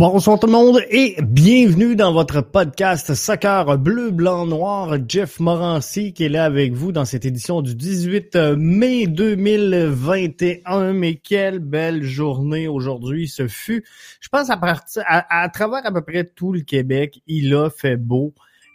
Bonsoir tout le monde et bienvenue dans votre podcast Soccer Bleu, Blanc, Noir. Jeff Morancy qui est là avec vous dans cette édition du 18 mai 2021. Mais quelle belle journée aujourd'hui ce fut. Je pense à partir à, à travers à peu près tout le Québec, il a fait beau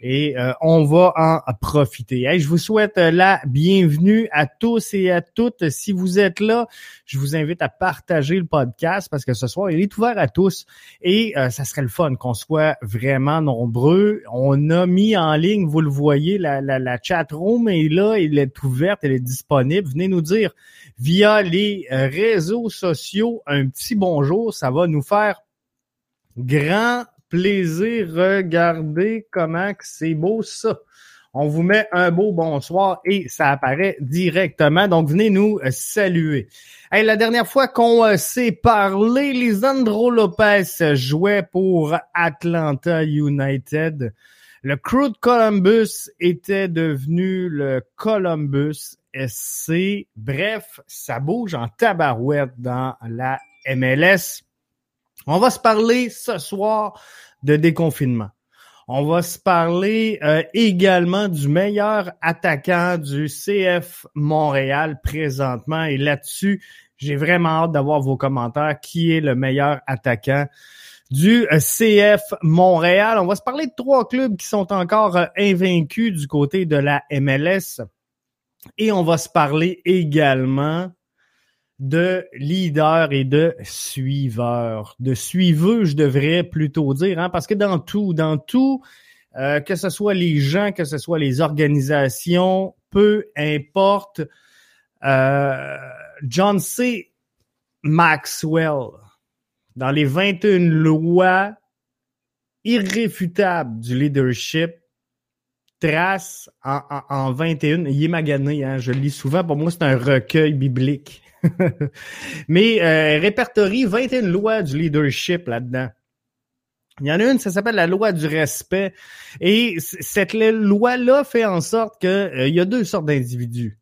et euh, on va en profiter. je vous souhaite euh, la bienvenue à tous et à toutes. Si vous êtes là, je vous invite à partager le podcast parce que ce soir, il est ouvert à tous et euh, ça serait le fun qu'on soit vraiment nombreux. On a mis en ligne, vous le voyez, la, la, la chat room est là, elle est ouverte, elle est disponible. Venez nous dire via les réseaux sociaux un petit bonjour. Ça va nous faire grand plaisir. Regardez comment c'est beau ça. On vous met un beau bonsoir et ça apparaît directement. Donc, venez nous saluer. la dernière fois qu'on euh, s'est parlé, Lisandro Lopez jouait pour Atlanta United. Le crew de Columbus était devenu le Columbus SC. Bref, ça bouge en tabarouette dans la MLS. On va se parler ce soir de déconfinement. On va se parler euh, également du meilleur attaquant du CF Montréal présentement. Et là-dessus, j'ai vraiment hâte d'avoir vos commentaires. Qui est le meilleur attaquant du euh, CF Montréal? On va se parler de trois clubs qui sont encore euh, invaincus du côté de la MLS. Et on va se parler également de leader et de suiveur. De suiveux, je devrais plutôt dire, hein, parce que dans tout, dans tout, euh, que ce soit les gens, que ce soit les organisations, peu importe, euh, John C. Maxwell, dans les 21 lois irréfutables du leadership, trace en, en, 21, il est magané, hein, je le lis souvent, pour moi c'est un recueil biblique. Mais euh, répertorie 21 lois du leadership là-dedans. Il y en a une, ça s'appelle la loi du respect. Et cette loi-là fait en sorte qu'il euh, y a deux sortes d'individus.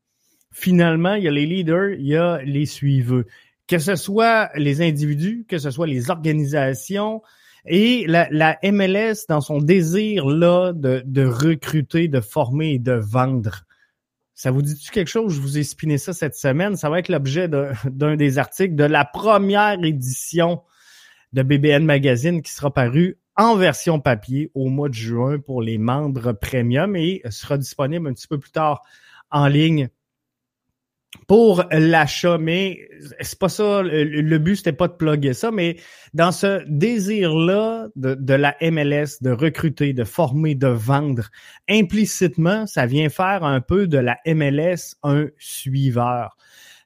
Finalement, il y a les leaders, il y a les suiveux. Que ce soit les individus, que ce soit les organisations, et la, la MLS, dans son désir là de, de recruter, de former et de vendre, ça vous dit-tu quelque chose? Je vous ai spiné ça cette semaine. Ça va être l'objet d'un des articles de la première édition de BBN Magazine qui sera paru en version papier au mois de juin pour les membres premium et sera disponible un petit peu plus tard en ligne pour l'achat, mais c'est pas ça. Le, but c'était pas de plugger ça, mais dans ce désir-là de, la MLS de recruter, de former, de vendre, implicitement, ça vient faire un peu de la MLS un suiveur.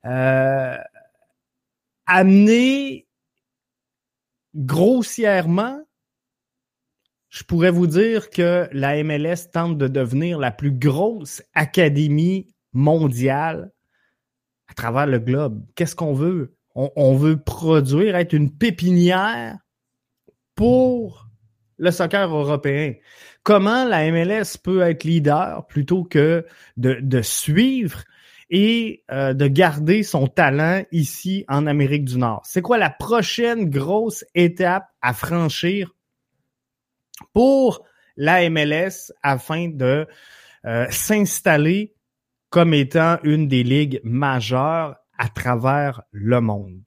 Euh, amener grossièrement, je pourrais vous dire que la MLS tente de devenir la plus grosse académie mondiale à travers le globe. Qu'est-ce qu'on veut? On, veut produire, être une pépinière pour le soccer européen. Comment la MLS peut être leader plutôt que de, suivre et euh, de garder son talent ici en Amérique du Nord? C'est quoi la prochaine grosse étape à franchir pour la MLS afin de euh, s'installer comme étant une des ligues majeures à travers le monde.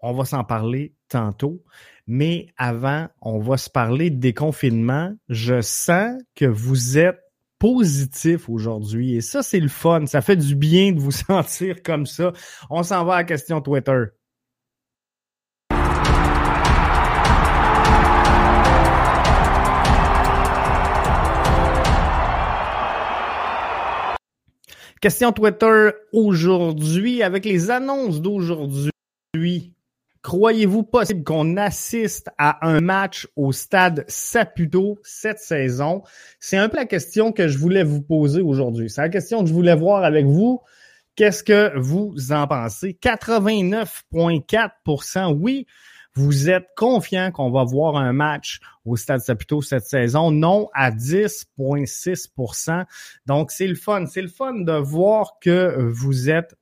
On va s'en parler tantôt, mais avant, on va se parler de déconfinement. Je sens que vous êtes positif aujourd'hui et ça, c'est le fun. Ça fait du bien de vous sentir comme ça. On s'en va à la question Twitter. Question Twitter aujourd'hui avec les annonces d'aujourd'hui. Croyez-vous possible qu'on assiste à un match au stade Saputo cette saison? C'est un peu la question que je voulais vous poser aujourd'hui. C'est la question que je voulais voir avec vous. Qu'est-ce que vous en pensez? 89,4% oui. Vous êtes confiant qu'on va voir un match au Stade Saputo cette saison? Non à 10,6% Donc, c'est le fun. C'est le fun de voir que vous êtes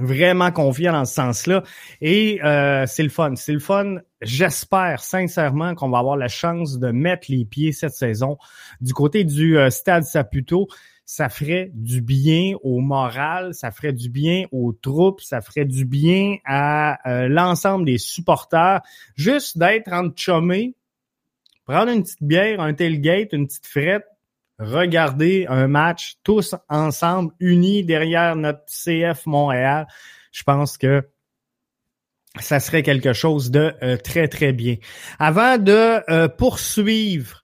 Vraiment confiant dans ce sens-là. Et euh, c'est le fun. C'est le fun. J'espère sincèrement qu'on va avoir la chance de mettre les pieds cette saison du côté du euh, Stade Saputo. Ça ferait du bien au moral, ça ferait du bien aux troupes, ça ferait du bien à euh, l'ensemble des supporters. Juste d'être en chumé, prendre une petite bière, un tailgate, une petite frette, regarder un match tous ensemble, unis derrière notre CF Montréal. Je pense que ça serait quelque chose de euh, très, très bien. Avant de euh, poursuivre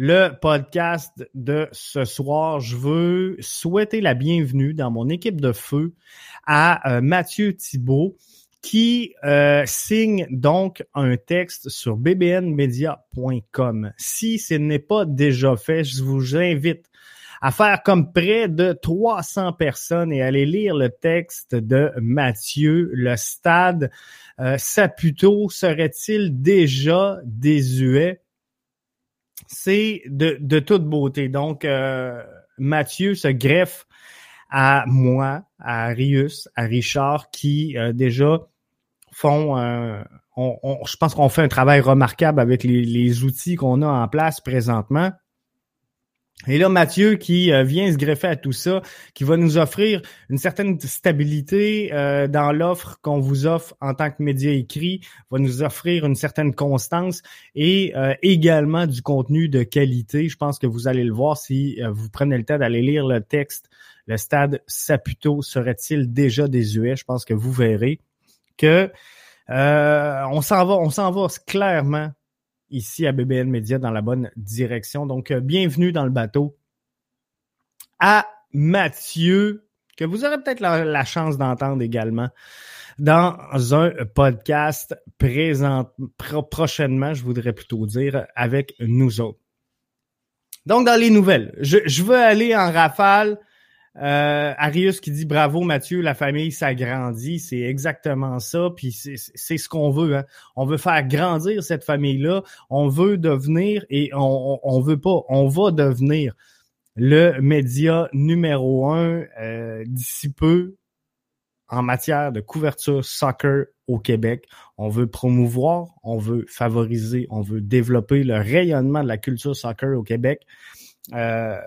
le podcast de ce soir, je veux souhaiter la bienvenue dans mon équipe de feu à euh, Mathieu Thibault qui euh, signe donc un texte sur bbnmedia.com. Si ce n'est pas déjà fait, je vous invite à faire comme près de 300 personnes et aller lire le texte de Mathieu. Le stade euh, Saputo serait-il déjà désuet? C'est de, toute beauté. Donc, euh, Mathieu se greffe à moi, à Arius, à Richard, qui euh, déjà font, euh, je pense qu'on fait un travail remarquable avec les, outils qu'on a en place présentement. Et là, Mathieu qui euh, vient se greffer à tout ça, qui va nous offrir une certaine stabilité dans l'offre qu'on vous offre en tant que média écrit, va nous offrir une certaine constance et également du contenu de qualité. Je pense que vous allez le voir si vous prenez le temps d'aller lire le texte le stade Saputo serait-il déjà désuet? Je pense que vous verrez que euh, on s'en va, on s'en va clairement ici à BBN Media dans la bonne direction. Donc, euh, bienvenue dans le bateau à Mathieu, que vous aurez peut-être la, chance d'entendre également dans un podcast présent prochainement, je voudrais plutôt dire, avec nous autres. Donc, dans les nouvelles, je, je veux aller en rafale euh, Arius qui dit bravo Mathieu, la famille s'agrandit, c'est exactement ça, puis c'est ce qu'on veut. Hein. On veut faire grandir cette famille-là, on veut devenir et on, on, veut pas, on va devenir le média numéro un euh, d'ici peu en matière de couverture soccer au Québec. On veut promouvoir, on veut favoriser, on veut développer le rayonnement de la culture soccer au Québec. Euh,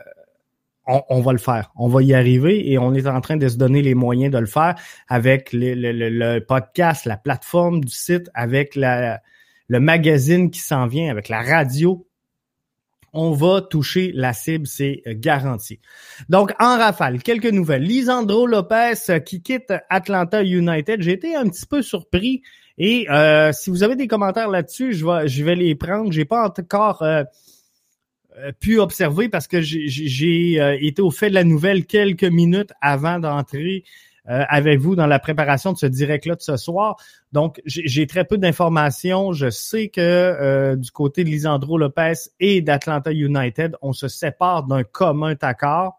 on, va le faire. On va y arriver et on est en train de se donner les moyens de le faire avec le, podcast, la plateforme du site, avec le magazine qui s'en vient, avec la radio. On va toucher la cible, c'est garanti. Donc, en rafale, quelques nouvelles. Lisandro Lopez euh, qui quitte Atlanta United. J'ai été un petit peu surpris. Et euh, si vous avez des commentaires là-dessus, je vais, les prendre. J'ai pas encore euh, euh, pu observer parce que j'ai euh, été au fait de la nouvelle quelques minutes avant d'entrer euh, avec vous dans la préparation de ce direct-là de ce soir. Donc, j'ai très peu d'informations. Je sais que du côté de Lisandro Lopez et d'Atlanta United, on se sépare d'un commun accord.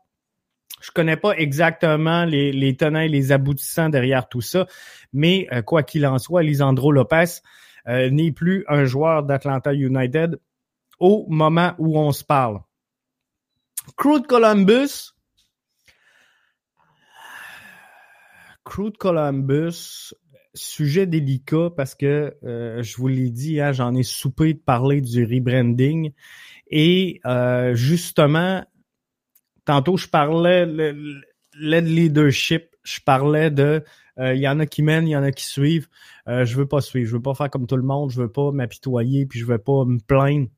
Je connais pas exactement les, les tenants et les aboutissants derrière tout ça, mais quoi qu'il en soit, Lisandro Lopez n'est plus un joueur d'Atlanta United au moment où on se parle. Crude Columbus. Crude Columbus, sujet délicat parce que euh, je vous l'ai dit, hein, j'en ai soupé de parler du rebranding. Et euh, justement, tantôt je parlais le leadership, je parlais de euh, il y en a qui mènent, il y en a qui suivent. je veux pas suivre, je veux pas faire comme tout le monde, je veux pas m'apitoyer, puis je veux pas me plaindre.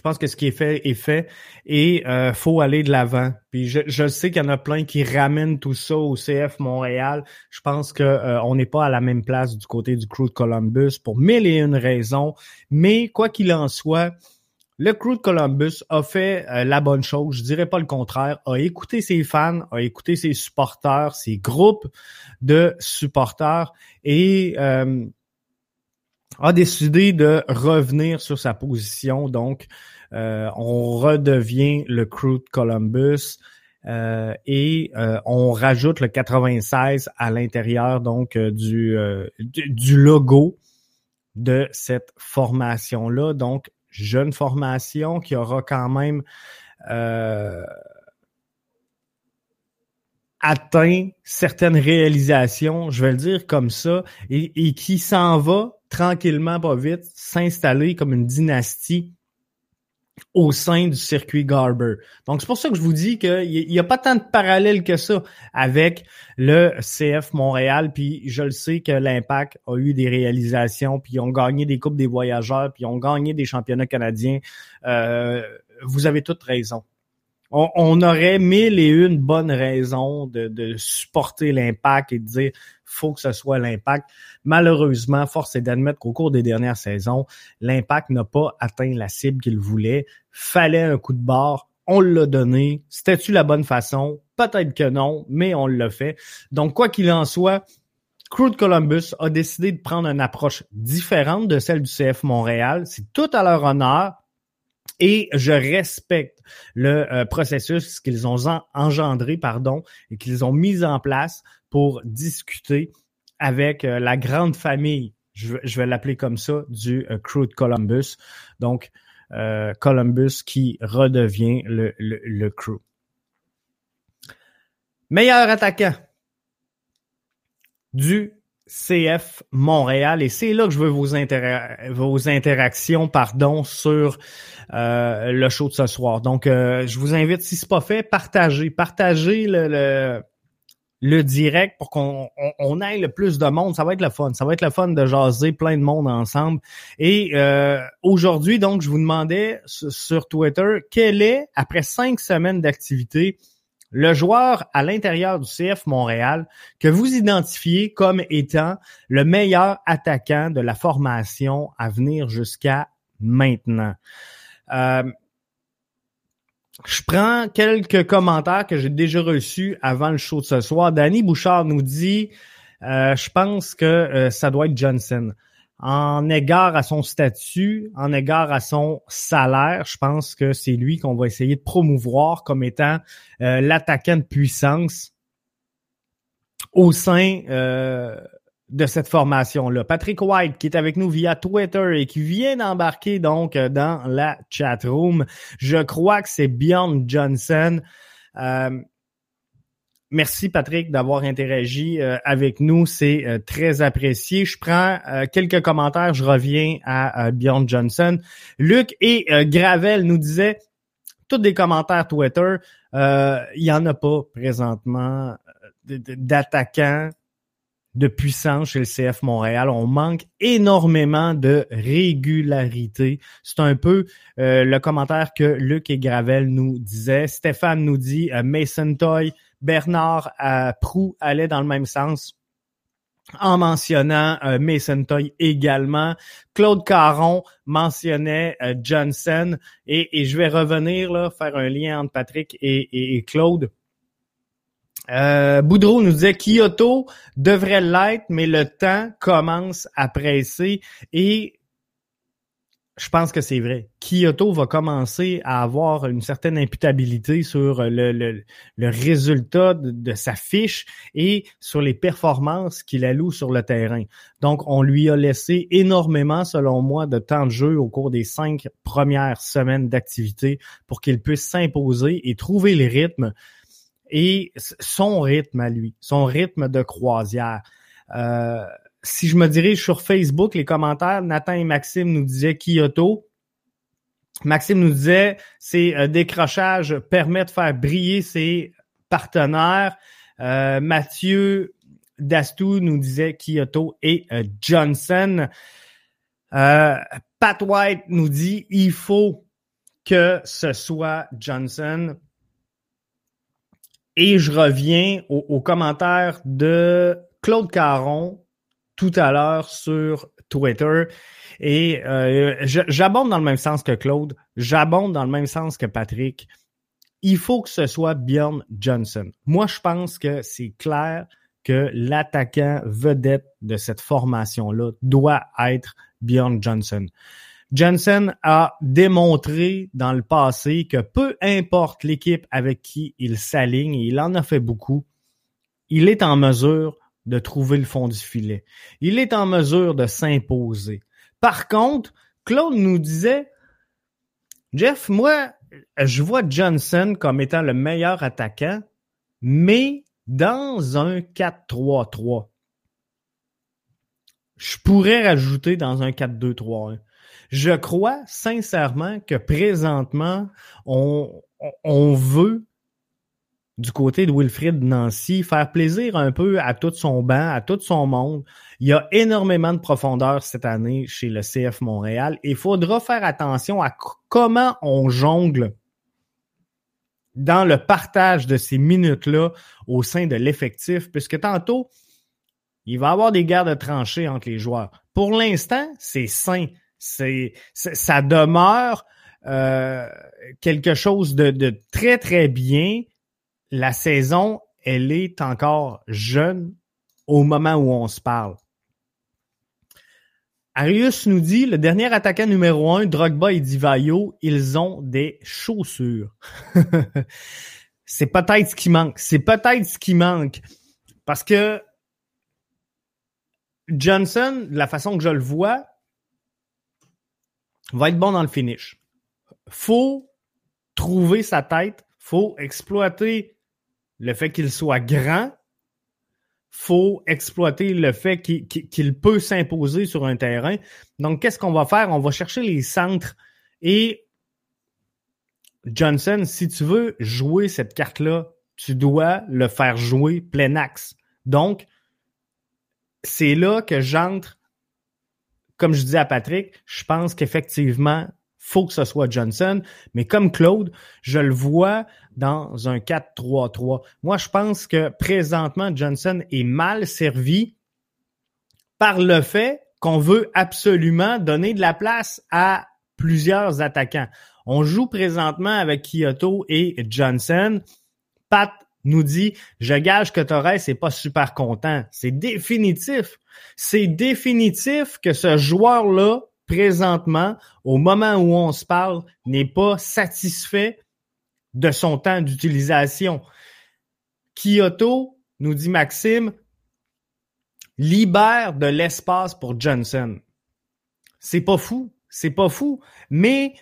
Je pense que ce qui est fait est fait et euh, faut aller de l'avant. Puis je, je sais qu'il y en a plein qui ramènent tout ça au CF Montréal. Je pense que euh, on n'est pas à la même place du côté du crew de Columbus pour mille et une raisons. Mais quoi qu'il en soit, le crew de Columbus a fait euh, la bonne chose. Je dirais pas le contraire. A écouté ses fans, a écouté ses supporters, ses groupes de supporters et euh, a décidé de revenir sur sa position. Donc, euh, on redevient le crew de Columbus euh, et euh, on rajoute le 96 à l'intérieur donc du, du, logo de cette formation-là. Donc, jeune formation qui aura quand même atteint certaines réalisations, je vais le dire comme ça, et, qui s'en va tranquillement, pas vite, s'installer comme une dynastie au sein du circuit Garber. Donc, c'est pour ça que je vous dis qu'il n'y a pas tant de parallèles que ça avec le CF Montréal. Puis je le sais que l'Impact a eu des réalisations, puis ils ont gagné des Coupes des voyageurs, puis ils ont gagné des championnats canadiens. Euh, vous avez toute raison on, aurait mille et une bonnes raisons de, supporter l'impact et de dire faut que ce soit l'impact. Malheureusement, force est d'admettre qu'au cours des dernières saisons, l'impact n'a pas atteint la cible qu'il voulait. Fallait un coup de barre. On l'a donné. C'était-tu la bonne façon? Peut-être que non, mais on l'a fait. Donc, quoi qu'il en soit, Crew de Columbus a décidé de prendre une approche différente de celle du CF Montréal. C'est tout à leur honneur et je respecte le euh, processus qu'ils ont engendré pardon, et qu'ils ont mis en place pour discuter avec euh, la grande famille, je, vais l'appeler comme ça, du euh, crew de Columbus. Donc, Columbus qui redevient le, le crew. Meilleur attaquant du CF Montréal et c'est là que je veux vos, vos interactions pardon sur euh, le show de ce soir. Donc euh, je vous invite si c'est pas fait, partagez, partagez le, le, direct pour qu'on on, ait le plus de monde. Ça va être le fun. Ça va être le fun de jaser plein de monde ensemble. Et euh, aujourd'hui, donc, je vous demandais sur Twitter quel est, après cinq semaines d'activité, le joueur à l'intérieur du CF Montréal que vous identifiez comme étant le meilleur attaquant de la formation à venir jusqu'à maintenant. Euh, je prends quelques commentaires que j'ai déjà reçus avant le show de ce soir. Danny Bouchard nous dit, euh, je pense que euh, ça doit être Johnson en égard à son statut, en égard à son salaire, je pense que c'est lui qu'on va essayer de promouvoir comme étant euh, l'attaquant de puissance au sein euh, de cette formation-là. Patrick White, qui est avec nous via Twitter et qui vient d'embarquer donc dans la chat room. Je crois que c'est Bjorn Johnson. Euh, Merci Patrick d'avoir interagi euh, avec nous, c'est euh, très apprécié. Je prends euh, quelques commentaires, je reviens à Bjorn Johnson. Luc et Gravel nous disaient tous des commentaires Twitter. Il y en a pas présentement d'attaquants de puissance chez le CF Montréal. On manque énormément de régularité. C'est un peu le commentaire que Luc et Gravel nous disaient. Stéphane nous dit Mason Toy, Bernard euh, Prou allait dans le même sens en mentionnant euh, Mason Toy également. Claude Caron mentionnait euh, Johnson et, je vais revenir là, faire un lien entre Patrick et, Claude. Boudreau nous disait Kyoto devrait l'être, mais le temps commence à presser et je pense que c'est vrai. Kyoto va commencer à avoir une certaine imputabilité sur le, le, résultat de, sa fiche et sur les performances qu'il alloue sur le terrain. Donc, on lui a laissé énormément, selon moi, de temps de jeu au cours des cinq premières semaines d'activité pour qu'il puisse s'imposer et trouver les rythmes et son rythme à lui, son rythme de croisière. Euh, si je me dirige sur Facebook, les commentaires, Nathan et Maxime nous disaient Kyoto. Maxime nous disait ces euh, décrochages permettent de faire briller ses partenaires. Euh, Mathieu Dastou nous disait Kyoto et euh, Johnson. Pat White nous dit il faut que ce soit Johnson. Et je reviens aux commentaires de Claude Caron tout à l'heure sur Twitter. Et euh, j'abonde dans le même sens que Claude, j'abonde dans le même sens que Patrick. Il faut que ce soit Bjorn Johnson. Moi, je pense que c'est clair que l'attaquant vedette de cette formation-là doit être Bjorn Johnson. Johnson a démontré dans le passé que peu importe l'équipe avec qui il s'aligne, il en a fait beaucoup, il est en mesure de trouver le fond du filet. Il est en mesure de s'imposer. Par contre, Claude nous disait, Jeff, moi, je vois Johnson comme étant le meilleur attaquant, mais Dans un 4-3-3, je pourrais rajouter dans un 4-2-3-1. Je crois sincèrement que présentement, on, on veut du côté de Wilfrid Nancy, faire plaisir un peu à tout son banc, à tout son monde. Il y a énormément de profondeur cette année chez le CF Montréal. Il faudra faire attention à comment on jongle dans le partage de ces minutes-là au sein de l'effectif, puisque tantôt, il va y avoir des guerres de tranchées entre les joueurs. Pour l'instant, c'est sain. C'est, ça demeure euh, quelque chose de, de très, très bien la saison, elle est encore jeune au moment où on se parle. Arius nous dit, le dernier attaquant numéro un, Drogba et Divayo, ils ont des chaussures. c'est peut-être ce qui manque. C'est peut-être ce qui manque. Parce que Johnson, de la façon que je le vois, va être bon dans le finish. Faut trouver sa tête, faut exploiter le fait qu'il soit grand, faut exploiter le fait qu'il peut s'imposer sur un terrain. Donc, qu'est-ce qu'on va faire? On va chercher les centres et Johnson, si tu veux jouer cette carte-là, tu dois le faire jouer plein axe. Donc, c'est là que j'entre, comme je dis à Patrick, je pense qu'effectivement, faut que ce soit Johnson. Mais comme Claude, je le vois dans un 4-3-3. Moi, je pense que présentement, Johnson est mal servi par le fait qu'on veut absolument donner de la place à plusieurs attaquants. On joue présentement avec Kyoto et Johnson. Pat nous dit, je gage que Torres n'est pas super content. C'est définitif. C'est définitif que ce joueur-là présentement, au moment où on se parle, n'est pas satisfait de son temps d'utilisation. Kyoto, nous dit Maxime, libère de l'espace pour Johnson. C'est pas fou, c'est pas fou, mais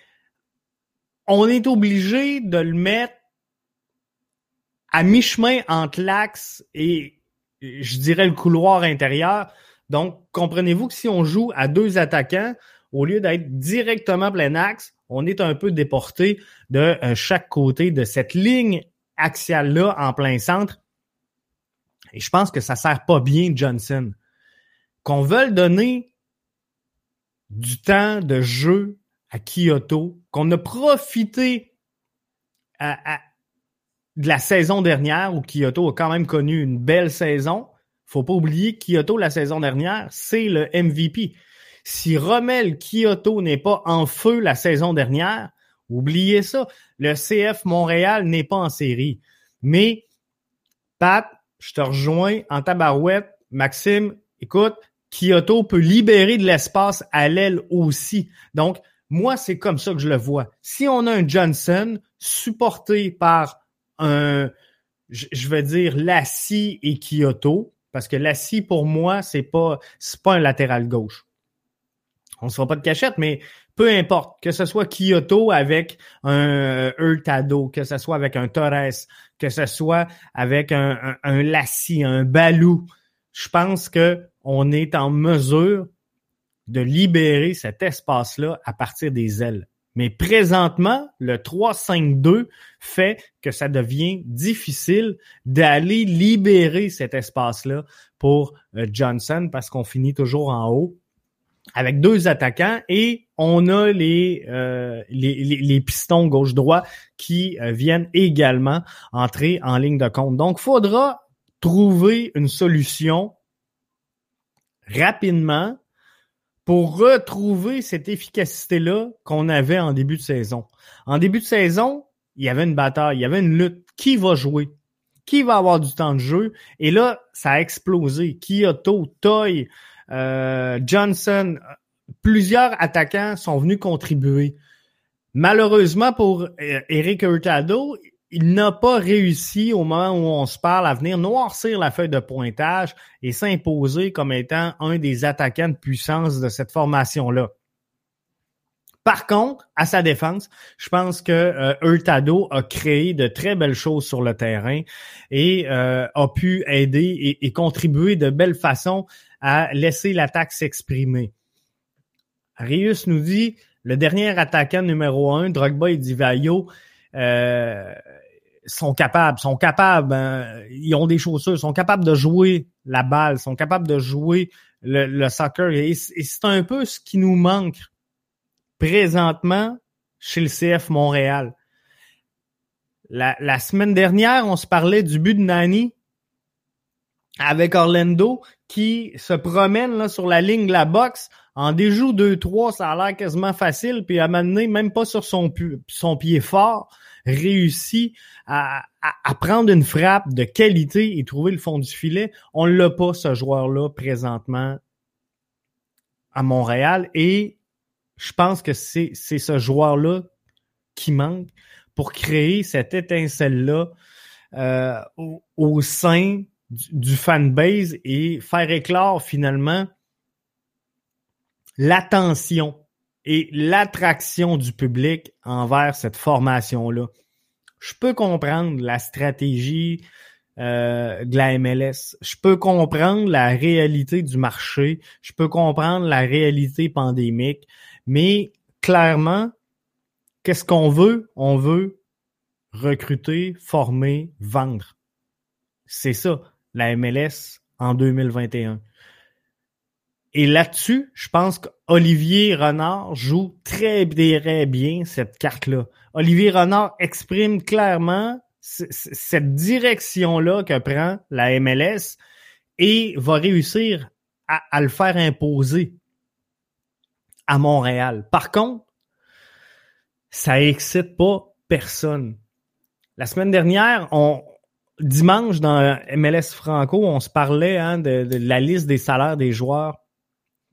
on est obligé de le mettre à mi-chemin entre l'axe et, je dirais, le couloir intérieur. Donc, comprenez-vous que si on joue à deux attaquants, au lieu d'être directement plein axe, on est un peu déporté de euh, chaque côté de cette ligne axiale-là en plein centre. Et je pense que ça sert pas bien Johnson. Qu'on veuille donner du temps de jeu à Kyoto, qu'on a profité de la saison dernière où Kyoto a quand même connu une belle saison. Faut pas oublier Kyoto la saison dernière, c'est le MVP. Si Rommel Kyoto n'est pas en feu la saison dernière, oubliez ça. Le CF Montréal n'est pas en série. Mais, Pat, je te rejoins en tabarouette. Maxime, écoute, Kyoto peut libérer de l'espace à l'aile aussi. Donc, moi, c'est comme ça que je le vois. Si on a un Johnson supporté par un, je veux dire, Lassie et Kyoto, parce que Lassie, pour moi, c'est pas, c'est pas un latéral gauche on se fera pas de cachette, mais peu importe, que ce soit Kyoto avec un Hurtado, que ce soit avec un Torres, que ce soit avec un, un, un Lassie, un Balou, je pense que on est en mesure de libérer cet espace-là à partir des ailes. Mais présentement, le 3-5-2 fait que ça devient difficile d'aller libérer cet espace-là pour euh, Johnson parce qu'on finit toujours en haut avec deux attaquants et on a les, euh, les, les, pistons gauche-droit qui euh, viennent également entrer en ligne de compte. Donc, faudra trouver une solution rapidement pour retrouver cette efficacité-là qu'on avait en début de saison. En début de saison, il y avait une bataille, il y avait une lutte. Qui va jouer? Qui va avoir du temps de jeu? Et là, ça a explosé. Kyoto, Toy, euh, Johnson, plusieurs attaquants sont venus contribuer. Malheureusement pour euh, Eric Hurtado, il n'a pas réussi au moment où on se parle à venir noircir la feuille de pointage et s'imposer comme étant un des attaquants de puissance de cette formation-là. Par contre, à sa défense, je pense que euh, Hurtado a créé de très belles choses sur le terrain et a pu aider et, contribuer de belle façon à laisser l'attaque s'exprimer. Arius nous dit le dernier attaquant numéro un, Drogba et Divayo, euh, sont capables, sont capables, hein, ils ont des chaussures, sont capables de jouer la balle, sont capables de jouer le, soccer. et c'est un peu ce qui nous manque présentement chez le CF Montréal. La, semaine dernière, on se parlait du but de Nani avec Orlando qui se promène là, sur la ligne de la boxe en déjoue 2-3, ça a l'air quasiment facile, puis à m'amener même pas sur son, pied fort, réussit à, prendre une frappe de qualité et trouver le fond du filet. On l'a pas, ce joueur-là, présentement à Montréal. Et je pense que c'est ce joueur-là qui manque pour créer cette étincelle-là euh, au, sein du, fanbase et faire éclore finalement l'attention et l'attraction du public envers cette formation-là. Je peux comprendre la stratégie euh, de la MLS. Je peux comprendre la réalité du marché. Je peux comprendre la réalité pandémique. Mais clairement, qu'est-ce qu'on veut? On veut recruter, former, vendre. C'est ça, la MLS en 2021. Et là-dessus, je pense qu'Olivier Renard joue très, très bien cette carte-là. Olivier Renard exprime clairement cette direction-là que prend la MLS et va réussir à le faire imposer à Montréal. Par contre, ça excite pas personne. La semaine dernière, on, dimanche dans MLS Franco, on se parlait hein, de, la liste des salaires des joueurs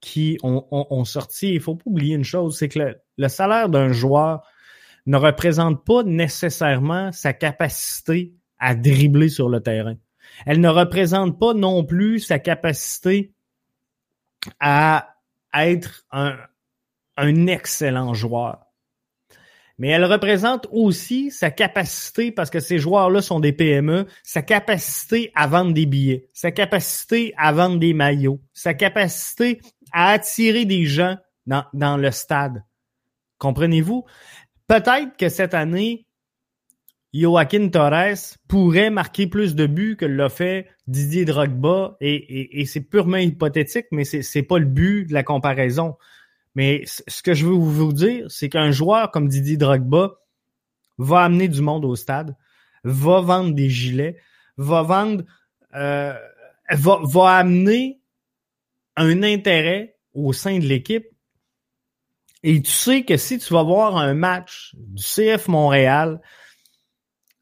qui ont, sorti. Il faut pas oublier une chose, c'est que le, salaire d'un joueur ne représente pas nécessairement sa capacité à dribbler sur le terrain. Elle ne représente pas non plus sa capacité à être un, un excellent joueur. Mais elle représente aussi sa capacité, parce que ces joueurs-là sont des PME, sa capacité à vendre des billets, sa capacité à vendre des maillots, sa capacité à attirer des gens dans, dans le stade. Comprenez-vous? Peut-être que cette année, Joaquin Torres pourrait marquer plus de buts que l'a fait Didier Drogba, et, c'est purement hypothétique, mais c'est, c'est pas le but de la comparaison. Mais ce que je veux vous dire, c'est qu'un joueur comme Didier Drogba va amener du monde au stade, va vendre des gilets, va vendre, euh, va, va amener un intérêt au sein de l'équipe. Et tu sais que si tu vas voir un match du CF Montréal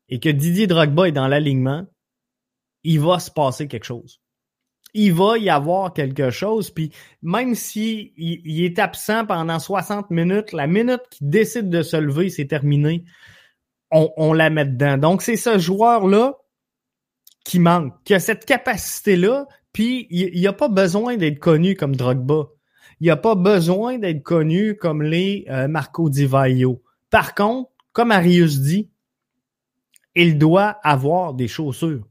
et que Didier Drogba est dans l'alignement, il va se passer quelque chose il va y avoir quelque chose. Puis même s'il il, est absent pendant 60 minutes, la minute qu'il décide de se lever, c'est terminé. On, la met dedans. Donc, c'est ce joueur-là qui manque, qui a cette capacité-là, puis il n'y a pas besoin d'être connu comme Drogba. Il n'y a pas besoin d'être connu comme les euh, Marco Di Vaio. Par contre, comme Arius dit, il doit avoir des chaussures.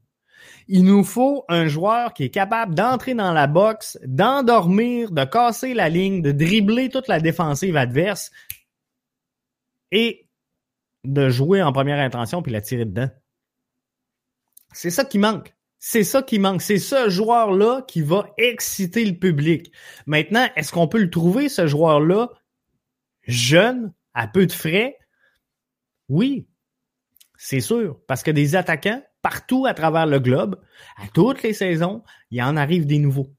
Il nous faut un joueur qui est capable d'entrer dans la boxe, d'endormir, de casser la ligne, de dribbler toute la défensive adverse et de jouer en première intention puis la tirer dedans. C'est ça qui manque. C'est ça qui manque. C'est ce joueur-là qui va exciter le public. Maintenant, est-ce qu'on peut le trouver, ce joueur-là, jeune, à peu de frais? Oui, c'est sûr. Parce que des attaquants, partout à travers le globe, à toutes les saisons, il en arrive des nouveaux.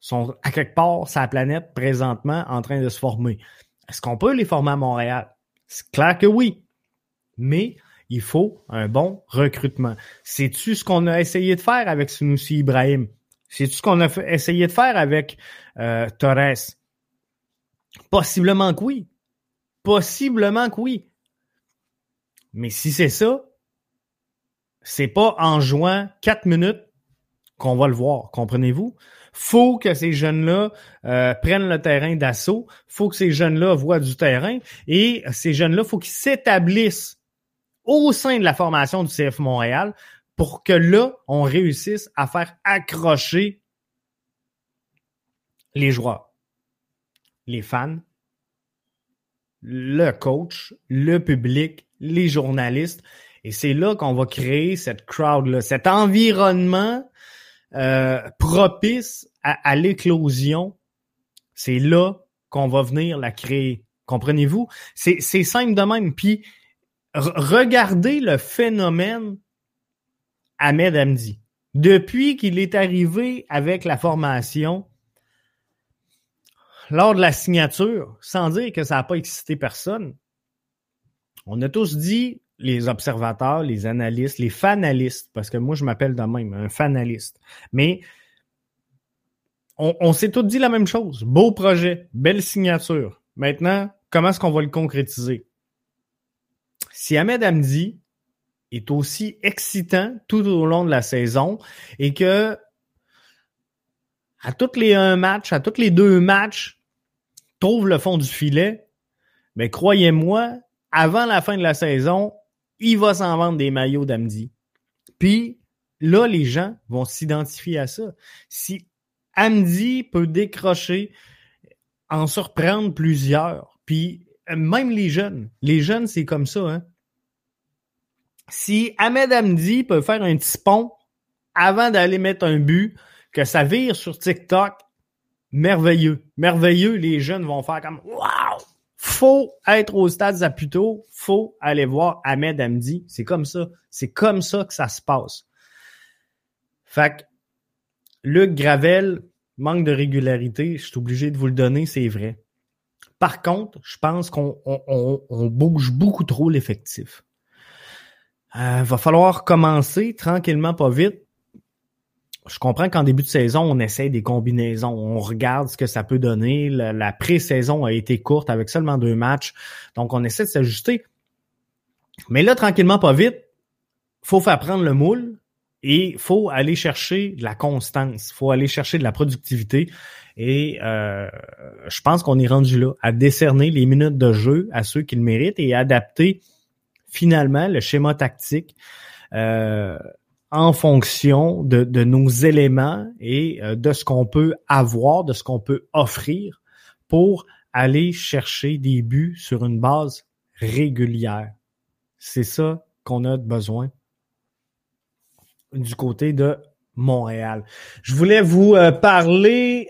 Sont à quelque part la planète présentement en train de se former. Est-ce qu'on peut les former à Montréal? C'est clair que oui. Mais il faut un bon recrutement. C'est-tu ce qu'on a essayé de faire avec Sunusi Ibrahim? C'est-tu ce qu'on a essayé de faire avec euh, Torres? Possiblement que oui. Possiblement que oui. Mais si c'est ça, c'est pas en jouant quatre minutes qu'on va le voir, comprenez-vous? Faut que ces jeunes-là euh, prennent le terrain d'assaut, faut que ces jeunes-là voient du terrain et ces jeunes-là, faut qu'ils s'établissent au sein de la formation du CF Montréal pour que là, on réussisse à faire accrocher les joueurs, les fans, le coach, le public, les journalistes. Et c'est là qu'on va créer cette crowd-là, cet environnement euh, propice à, l'éclosion. C'est là qu'on va venir la créer. Comprenez-vous? C'est simple de même. Puis, regardez le phénomène Ahmed Hamdi. Depuis qu'il est arrivé avec la formation, lors de la signature, sans dire que ça n'a pas excité personne, on a tous dit, les observateurs, les analystes, les fanalistes, parce que moi je m'appelle de même, un fanaliste, mais on, s'est tous dit la même chose. Beau projet, belle signature. Maintenant, comment est-ce qu'on va le concrétiser? Si Ahmed Hamdi est aussi excitant tout au long de la saison et que à tous les un match, à tous les deux matchs, trouve le fond du filet, mais croyez-moi, avant la fin de la saison, il va s'en vendre des maillots d'Amdi. Puis là, les gens vont s'identifier à ça. Si Amdi peut décrocher, en surprendre plusieurs, puis même les jeunes, les jeunes, c'est comme ça, hein. Si Ahmed Amdi peut faire un petit pont avant d'aller mettre un but, que ça vire sur TikTok, merveilleux. Merveilleux, les jeunes vont faire comme Wow! Faut être au stade Zaputo, faut aller voir Ahmed Amdi. C'est comme ça. C'est comme ça que ça se passe. Fait que Luc Gravel, manque de régularité, je suis obligé de vous le donner, c'est vrai. Par contre, je pense qu'on on bouge beaucoup trop l'effectif. Euh, va falloir commencer tranquillement, pas vite. Je comprends qu'en début de saison, on essaie des combinaisons, on regarde ce que ça peut donner. La, pré-saison a été courte avec seulement deux matchs, donc on essaie de s'ajuster. Mais là, tranquillement, pas vite, faut faire prendre le moule et faut aller chercher de la constance, faut aller chercher de la productivité. Et euh, je pense qu'on est rendu là à décerner les minutes de jeu à ceux qui le méritent et adapter finalement le schéma tactique euh, en fonction de, nos éléments et euh, de ce qu'on peut avoir, de ce qu'on peut offrir pour aller chercher des buts sur une base régulière. C'est ça qu'on a besoin du côté de Montréal. Je voulais vous euh, parler,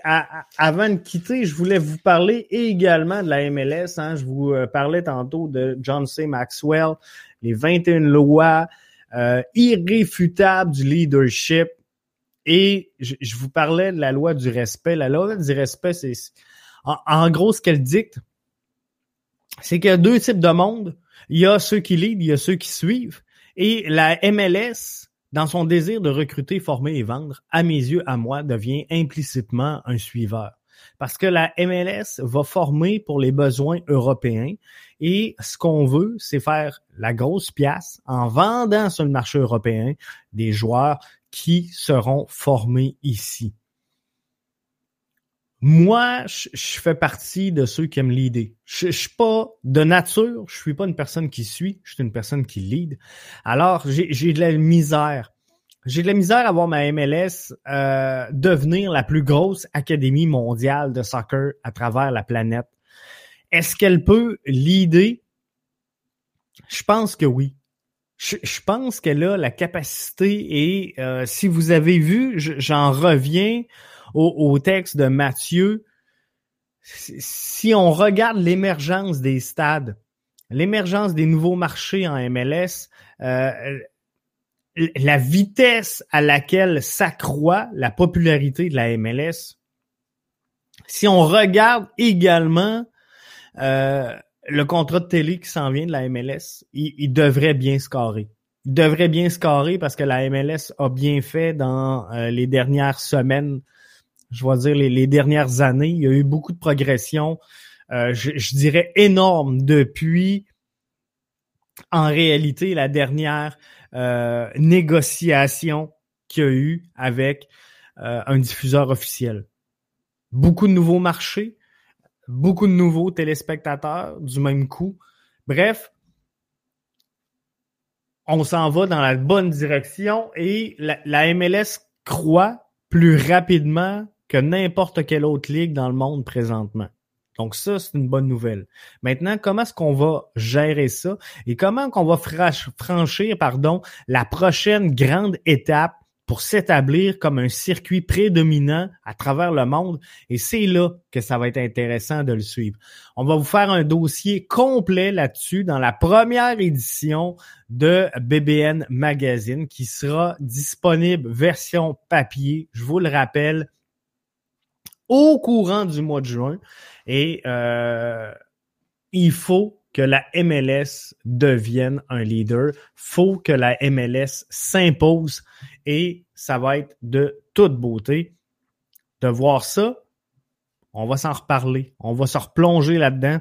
avant de quitter, je voulais vous parler également de la MLS. Hein. Je vous euh, parlais tantôt de John C. Maxwell, les 21 lois euh, irréfutables du leadership. Et je, vous parlais de la loi du respect. La loi du respect, c'est en, en, gros ce qu'elle dicte, c'est qu'il y a deux types de monde. Il y a ceux qui lead, il y a ceux qui suivent. Et la MLS, dans son désir de recruter, former et vendre, à mes yeux, à moi, devient implicitement un suiveur. Parce que la MLS va former pour les besoins européens et ce qu'on veut, c'est faire la grosse pièce en vendant sur le marché européen des joueurs qui seront formés ici. Moi, je, fais partie de ceux qui aiment l'idée. Je, je suis pas de nature, je suis pas une personne qui suit, je suis une personne qui lead. Alors, j'ai de la misère. J'ai de la misère à voir ma MLS euh, devenir la plus grosse académie mondiale de soccer à travers la planète. Est-ce qu'elle peut l'idée? Je pense que oui. Je, pense qu'elle a la capacité et euh, si vous avez vu, j'en reviens au, texte de Mathieu, si on regarde l'émergence des stades, l'émergence des nouveaux marchés en MLS, euh, la vitesse à laquelle s'accroît la popularité de la MLS, si on regarde également euh, le contrat de télé qui s'en vient de la MLS, il, devrait bien scorer. Il devrait bien scorer parce que la MLS a bien fait dans euh, les dernières semaines je vais dire, les, dernières années. Il y a eu beaucoup de progression, euh, je, dirais énorme depuis, en réalité, la dernière euh, négociation qu'il y a eu avec euh, un diffuseur officiel. Beaucoup de nouveaux marchés, beaucoup de nouveaux téléspectateurs du même coup. Bref, on s'en va dans la bonne direction et la, MLS croît plus rapidement que n'importe quelle autre ligue dans le monde présentement. Donc ça, c'est une bonne nouvelle. Maintenant, comment est-ce qu'on va gérer ça et comment qu'on va franchir, pardon, la prochaine grande étape pour s'établir comme un circuit prédominant à travers le monde. Et c'est là que ça va être intéressant de le suivre. On va vous faire un dossier complet là-dessus dans la première édition de BBN Magazine qui sera disponible version papier. Je vous le rappelle, au courant du mois de juin. Et euh, il faut que la MLS devienne un leader. faut que la MLS s'impose et ça va être de toute beauté de voir ça. On va s'en reparler. On va se replonger là-dedans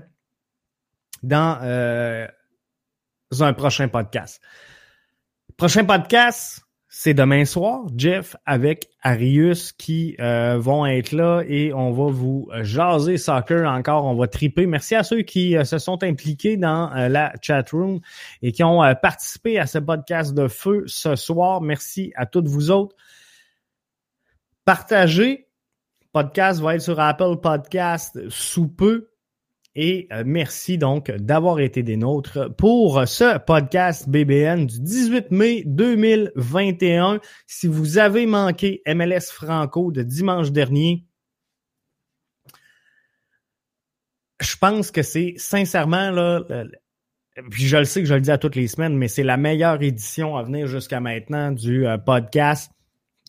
dans euh, un prochain podcast. Prochain podcast, c'est demain soir, Jeff avec Arius qui euh, vont être là et on va vous jaser soccer encore, on va triper. Merci à ceux qui euh, se sont impliqués dans euh, la chat room et qui ont participé à ce podcast de feu ce soir. Merci à toutes vous autres. Partagez. Podcast va être sur Apple Podcast sous peu. Et euh, merci donc d'avoir été des nôtres pour ce podcast BBN du 18 mai 2021. Si vous avez manqué MLS Franco de dimanche dernier, je pense que c'est sincèrement là, puis je le sais que je le dis à toutes les semaines, mais c'est la meilleure édition à venir jusqu'à maintenant du euh, podcast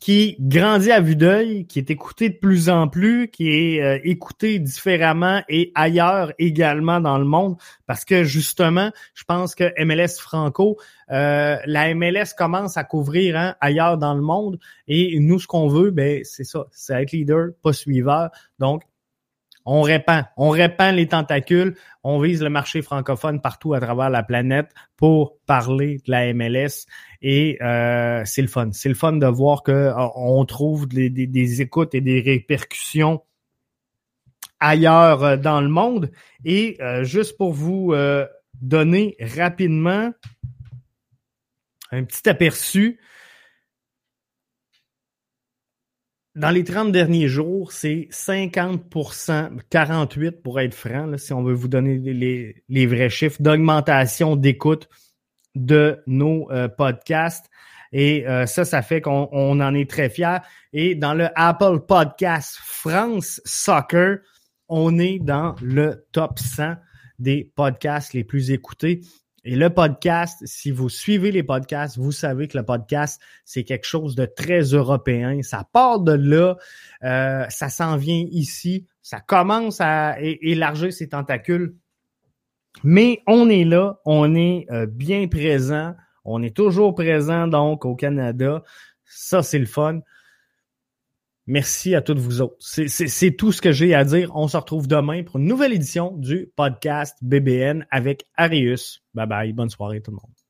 qui grandit à vue d'œil, qui est écouté de plus en plus, qui est euh, écouté différemment et ailleurs également dans le monde, parce que justement, je pense que MLS Franco, euh, la MLS commence à couvrir hein, ailleurs dans le monde, et nous, ce qu'on veut, ben c'est ça, c'est être leader, pas suiveur. Donc, on répand, on répand les tentacules, on vise le marché francophone partout à travers la planète pour parler de la MLS et euh, c'est le fun. C'est le fun de voir que euh, on trouve des, écoutes et des répercussions ailleurs euh, dans le monde. Et juste pour vous donner rapidement un petit aperçu, dans les 30 derniers jours, c'est 50% 48% pour être franc, si on veut vous donner les, les vrais chiffres d'augmentation d'écoute de nos euh, podcasts. Et euh, ça, ça fait qu'on en est très fiers. Et dans le Apple Podcast France Soccer, on est dans le top 100 des podcasts les plus écoutés. Et le podcast, si vous suivez les podcasts, vous savez que le podcast, c'est quelque chose de très européen. Ça part de là, euh, ça s'en vient ici, ça commence à élargir ses tentacules mais on est là, on est euh, bien présent, on est toujours présent donc au Canada. Ça, c'est le fun. Merci à toutes vous autres. C'est tout ce que j'ai à dire. On se retrouve demain pour une nouvelle édition du podcast BBN avec Arius. Bye bye. Bonne soirée tout le monde.